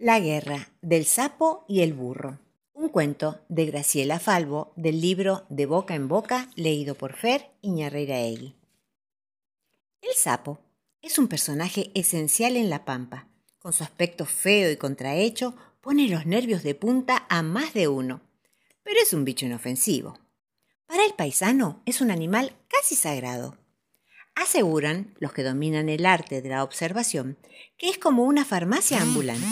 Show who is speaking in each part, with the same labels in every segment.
Speaker 1: La guerra del sapo y el burro. Un cuento de Graciela Falvo del libro De boca en boca leído por Fer Iñarreiraegui. El sapo es un personaje esencial en la pampa. Con su aspecto feo y contrahecho pone los nervios de punta a más de uno. Pero es un bicho inofensivo. Para el paisano es un animal casi sagrado. Aseguran los que dominan el arte de la observación que es como una farmacia ambulante,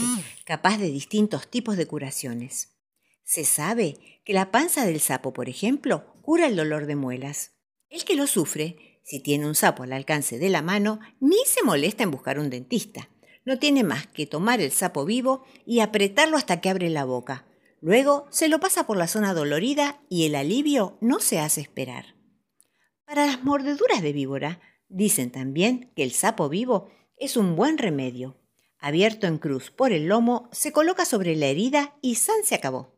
Speaker 1: capaz de distintos tipos de curaciones. Se sabe que la panza del sapo, por ejemplo, cura el dolor de muelas. El que lo sufre, si tiene un sapo al alcance de la mano, ni se molesta en buscar un dentista. No tiene más que tomar el sapo vivo y apretarlo hasta que abre la boca. Luego se lo pasa por la zona dolorida y el alivio no se hace esperar. Para las mordeduras de víbora, Dicen también que el sapo vivo es un buen remedio. Abierto en cruz por el lomo, se coloca sobre la herida y san se acabó.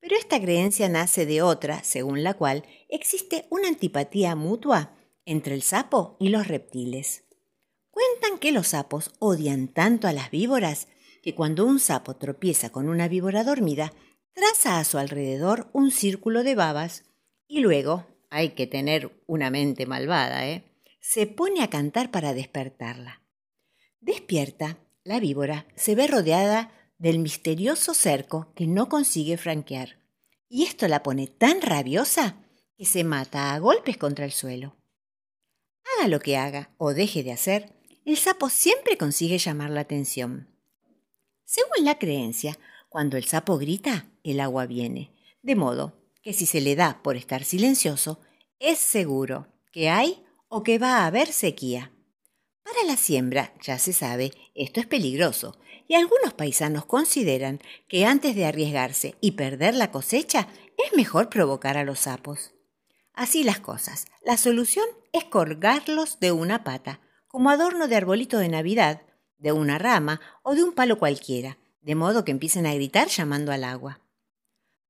Speaker 1: Pero esta creencia nace de otra, según la cual existe una antipatía mutua entre el sapo y los reptiles. Cuentan que los sapos odian tanto a las víboras que cuando un sapo tropieza con una víbora dormida, traza a su alrededor un círculo de babas y luego, hay que tener una mente malvada, ¿eh? Se pone a cantar para despertarla. Despierta, la víbora se ve rodeada del misterioso cerco que no consigue franquear, y esto la pone tan rabiosa que se mata a golpes contra el suelo. Haga lo que haga o deje de hacer, el sapo siempre consigue llamar la atención. Según la creencia, cuando el sapo grita, el agua viene, de modo que si se le da por estar silencioso, es seguro que hay o que va a haber sequía. Para la siembra, ya se sabe, esto es peligroso, y algunos paisanos consideran que antes de arriesgarse y perder la cosecha, es mejor provocar a los sapos. Así las cosas, la solución es colgarlos de una pata, como adorno de arbolito de Navidad, de una rama o de un palo cualquiera, de modo que empiecen a gritar llamando al agua.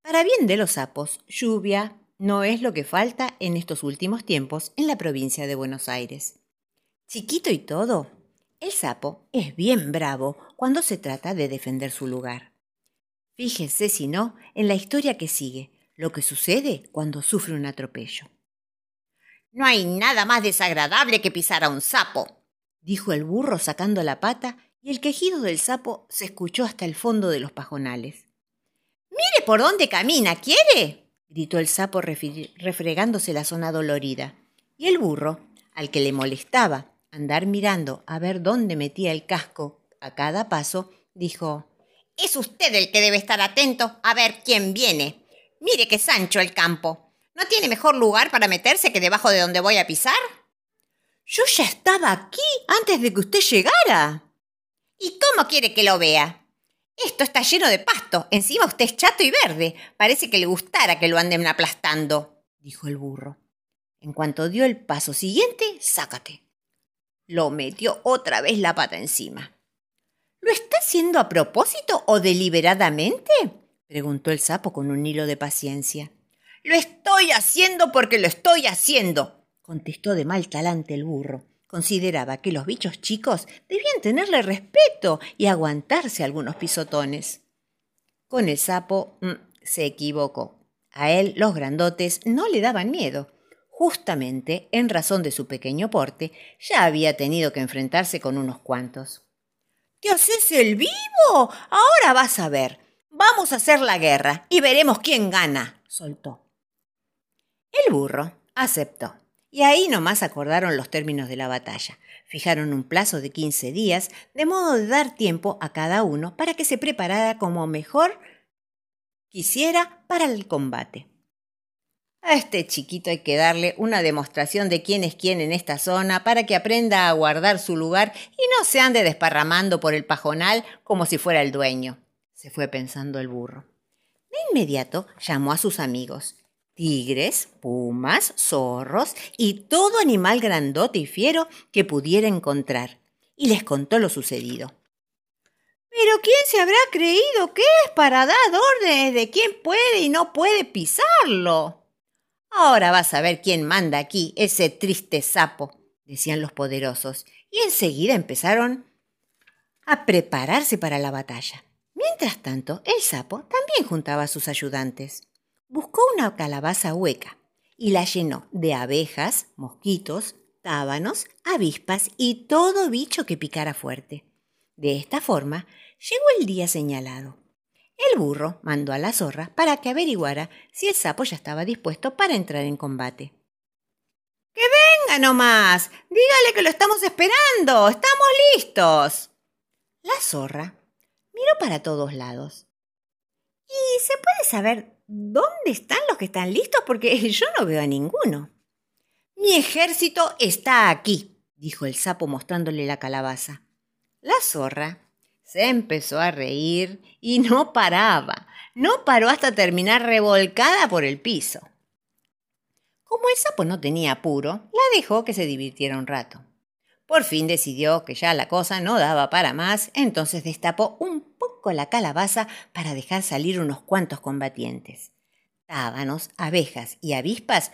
Speaker 1: Para bien de los sapos, lluvia, no es lo que falta en estos últimos tiempos en la provincia de Buenos Aires. Chiquito y todo, el sapo es bien bravo cuando se trata de defender su lugar. Fíjese, si no, en la historia que sigue, lo que sucede cuando sufre un atropello.
Speaker 2: No hay nada más desagradable que pisar a un sapo,
Speaker 1: dijo el burro sacando la pata, y el quejido del sapo se escuchó hasta el fondo de los pajonales.
Speaker 2: Mire por dónde camina, ¿quiere?
Speaker 1: Gritó el sapo refregándose la zona dolorida. Y el burro, al que le molestaba andar mirando a ver dónde metía el casco a cada paso, dijo
Speaker 2: Es usted el que debe estar atento a ver quién viene. Mire que Sancho el campo. ¿No tiene mejor lugar para meterse que debajo de donde voy a pisar?
Speaker 1: Yo ya estaba aquí antes de que usted llegara.
Speaker 2: ¿Y cómo quiere que lo vea? Esto está lleno de pasto. Encima usted es chato y verde. Parece que le gustara que lo anden aplastando, dijo el burro. En cuanto dio el paso siguiente, sácate. Lo metió otra vez la pata encima.
Speaker 1: ¿Lo está haciendo a propósito o deliberadamente? preguntó el sapo con un hilo de paciencia.
Speaker 2: Lo estoy haciendo porque lo estoy haciendo,
Speaker 1: contestó de mal talante el burro. Consideraba que los bichos chicos debían tenerle respeto y aguantarse algunos pisotones. Con el sapo mm, se equivocó. A él los grandotes no le daban miedo. Justamente, en razón de su pequeño porte, ya había tenido que enfrentarse con unos cuantos.
Speaker 2: ¿Te haces el vivo? Ahora vas a ver. Vamos a hacer la guerra y veremos quién gana, soltó.
Speaker 1: El burro aceptó. Y ahí nomás acordaron los términos de la batalla. Fijaron un plazo de 15 días, de modo de dar tiempo a cada uno para que se preparara como mejor quisiera para el combate. A este chiquito hay que darle una demostración de quién es quién en esta zona para que aprenda a guardar su lugar y no se ande desparramando por el pajonal como si fuera el dueño, se fue pensando el burro. De inmediato llamó a sus amigos tigres, pumas, zorros y todo animal grandote y fiero que pudiera encontrar, y les contó lo sucedido.
Speaker 2: Pero ¿quién se habrá creído que es para dar órdenes de quién puede y no puede pisarlo?
Speaker 1: Ahora vas a ver quién manda aquí, ese triste sapo, decían los poderosos, y enseguida empezaron a prepararse para la batalla. Mientras tanto, el sapo también juntaba a sus ayudantes. Buscó una calabaza hueca y la llenó de abejas, mosquitos, tábanos, avispas y todo bicho que picara fuerte. De esta forma, llegó el día señalado. El burro mandó a la zorra para que averiguara si el sapo ya estaba dispuesto para entrar en combate.
Speaker 2: ¡Que venga nomás! Dígale que lo estamos esperando. Estamos listos.
Speaker 1: La zorra miró para todos lados. ¿Y se puede saber dónde están los que están listos? Porque yo no veo a ninguno.
Speaker 2: Mi ejército está aquí, dijo el sapo mostrándole la calabaza. La zorra se empezó a reír y no paraba. No paró hasta terminar revolcada por el piso. Como el sapo no tenía apuro, la dejó que se divirtiera un rato. Por fin decidió que ya la cosa no daba para más, entonces destapó un la calabaza para dejar salir unos cuantos combatientes. Tábanos, abejas y avispas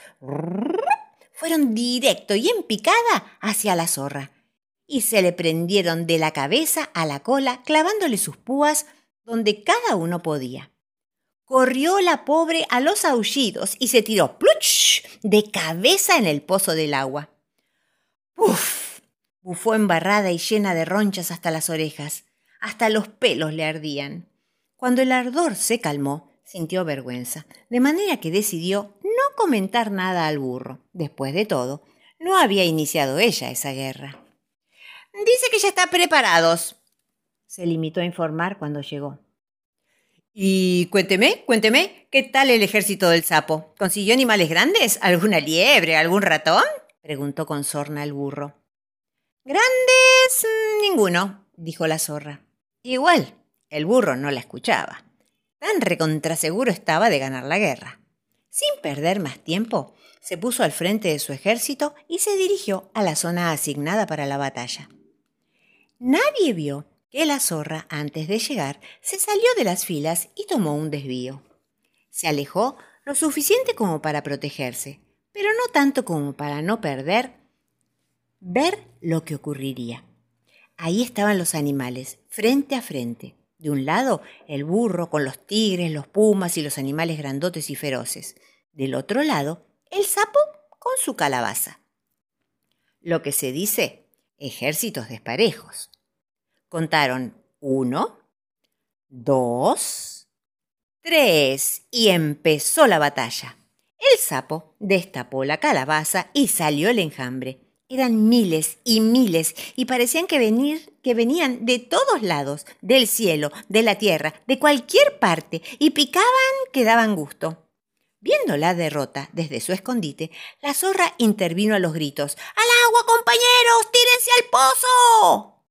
Speaker 2: fueron directo y en picada hacia la zorra, y se le prendieron de la cabeza a la cola clavándole sus púas donde cada uno podía. Corrió la pobre a los aullidos y se tiró ¡pluch! de cabeza en el pozo del agua. ¡Uf! Bufó embarrada y llena de ronchas hasta las orejas. Hasta los pelos le ardían. Cuando el ardor se calmó, sintió vergüenza, de manera que decidió no comentar nada al burro. Después de todo, no había iniciado ella esa guerra. Dice que ya está preparados, se limitó a informar cuando llegó. Y cuénteme, cuénteme, ¿qué tal el ejército del sapo? ¿Consiguió animales grandes? ¿Alguna liebre? ¿Algún ratón? preguntó con sorna el burro. Grandes ninguno, dijo la zorra. Igual, el burro no la escuchaba. Tan recontraseguro estaba de ganar la guerra. Sin perder más tiempo, se puso al frente de su ejército y se dirigió a la zona asignada para la batalla. Nadie vio que la zorra, antes de llegar, se salió de las filas y tomó un desvío. Se alejó lo suficiente como para protegerse, pero no tanto como para no perder ver lo que ocurriría. Ahí estaban los animales, frente a frente. De un lado, el burro con los tigres, los pumas y los animales grandotes y feroces. Del otro lado, el sapo con su calabaza. Lo que se dice ejércitos desparejos. Contaron uno, dos, tres y empezó la batalla. El sapo destapó la calabaza y salió el enjambre. Eran miles y miles y parecían que, venir, que venían de todos lados, del cielo, de la tierra, de cualquier parte, y picaban que daban gusto. Viendo la derrota desde su escondite, la zorra intervino a los gritos. ¡Al agua, compañeros! ¡Tírense al pozo!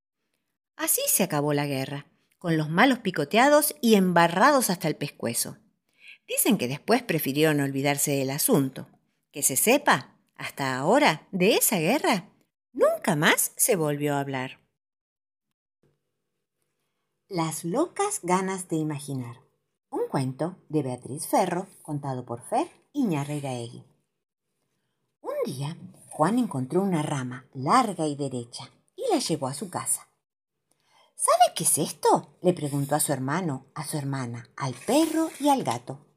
Speaker 2: Así se acabó la guerra, con los malos picoteados y embarrados hasta el pescuezo. Dicen que después prefirieron olvidarse del asunto. Que se sepa, hasta ahora, de esa guerra, nunca más se volvió a hablar. Las locas ganas de imaginar. Un cuento de Beatriz Ferro, contado por Fer Iñarreiraegui. Un día, Juan encontró una rama larga y derecha y la llevó a su casa. ¿Sabe qué es esto? le preguntó a su hermano, a su hermana, al perro y al gato.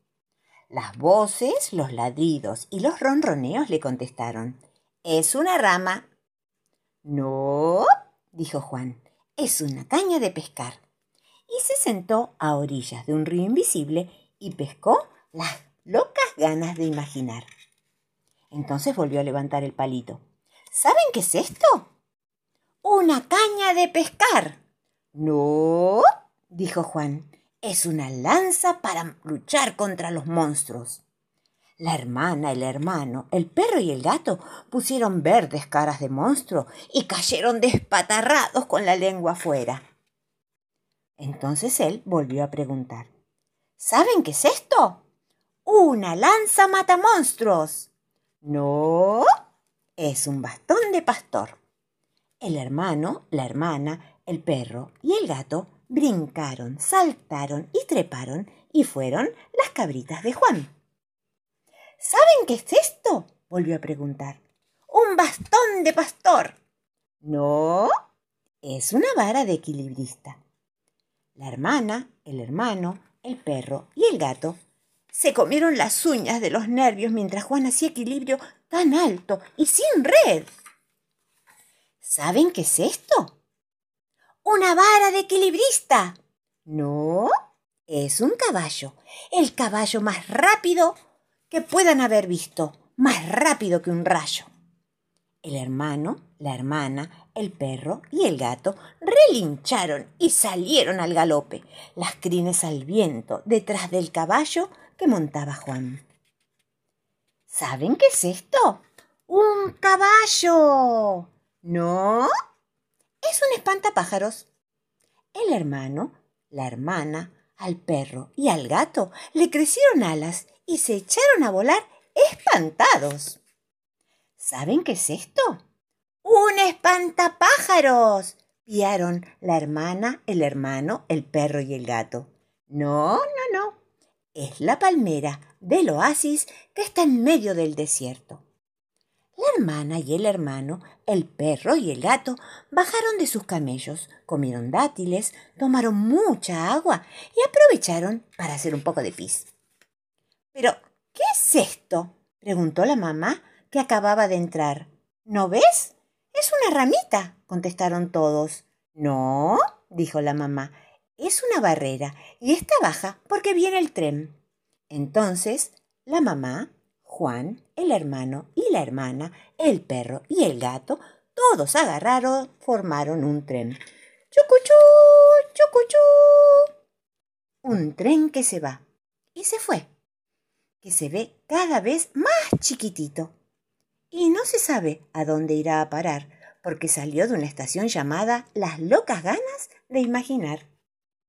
Speaker 2: Las voces, los ladridos y los ronroneos le contestaron. Es una rama. No, dijo Juan, es una caña de pescar y se sentó a orillas de un río invisible y pescó las locas ganas de imaginar. Entonces volvió a levantar el palito. ¿Saben qué es esto? Una caña de pescar. No, dijo Juan, es una lanza para luchar contra los monstruos. La hermana, el hermano, el perro y el gato pusieron verdes caras de monstruo y cayeron despatarrados con la lengua afuera. Entonces él volvió a preguntar. ¿Saben qué es esto? Una lanza mata monstruos. No, es un bastón de pastor. El hermano, la hermana, el perro y el gato brincaron, saltaron y treparon y fueron las cabritas de Juan. ¿Saben qué es esto? volvió a preguntar. Un bastón de pastor. No,
Speaker 1: Es una vara de equilibrista. La hermana, el hermano, el perro y el gato se comieron las uñas de los nervios mientras Juan hacía equilibrio tan alto y sin red. ¿Saben qué es esto? Una vara de equilibrista. No, es un caballo, el caballo más rápido que puedan haber visto, más rápido que un rayo. El hermano, la hermana, el perro y el gato relincharon y salieron al galope, las crines al viento, detrás del caballo que montaba Juan. ¿Saben qué es esto? ¡Un caballo! ¿No? Es un espantapájaros. El hermano, la hermana, al perro y al gato le crecieron alas y se echaron a volar espantados. ¿Saben qué es esto? ¡Un espantapájaros! piaron la hermana, el hermano, el perro y el gato. No, no, no. Es la palmera del oasis que está en medio del desierto. La hermana y el hermano, el perro y el gato bajaron de sus camellos, comieron dátiles, tomaron mucha agua y aprovecharon para hacer un poco de pis. Pero, ¿qué es esto? preguntó la mamá, que acababa de entrar. ¿No ves? Es una ramita, contestaron todos. No, dijo la mamá, es una barrera y está baja porque viene el tren. Entonces, la mamá, Juan, el hermano y la hermana, el perro y el gato, todos agarraron, formaron un tren. ¡Chucuchú! ¡Chucuchú! Un tren que se va. Y se fue. Que se ve cada vez más chiquitito. Y no se sabe a dónde irá a parar, porque salió de una estación llamada Las locas ganas de imaginar.